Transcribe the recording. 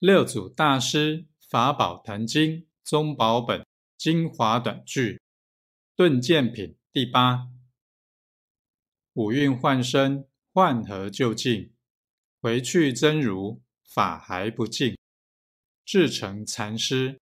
六祖大师《法宝坛经》宗宝本精华短句，顿见品第八。五蕴幻生，幻合究竟，回去真如法还不净，至诚禅师。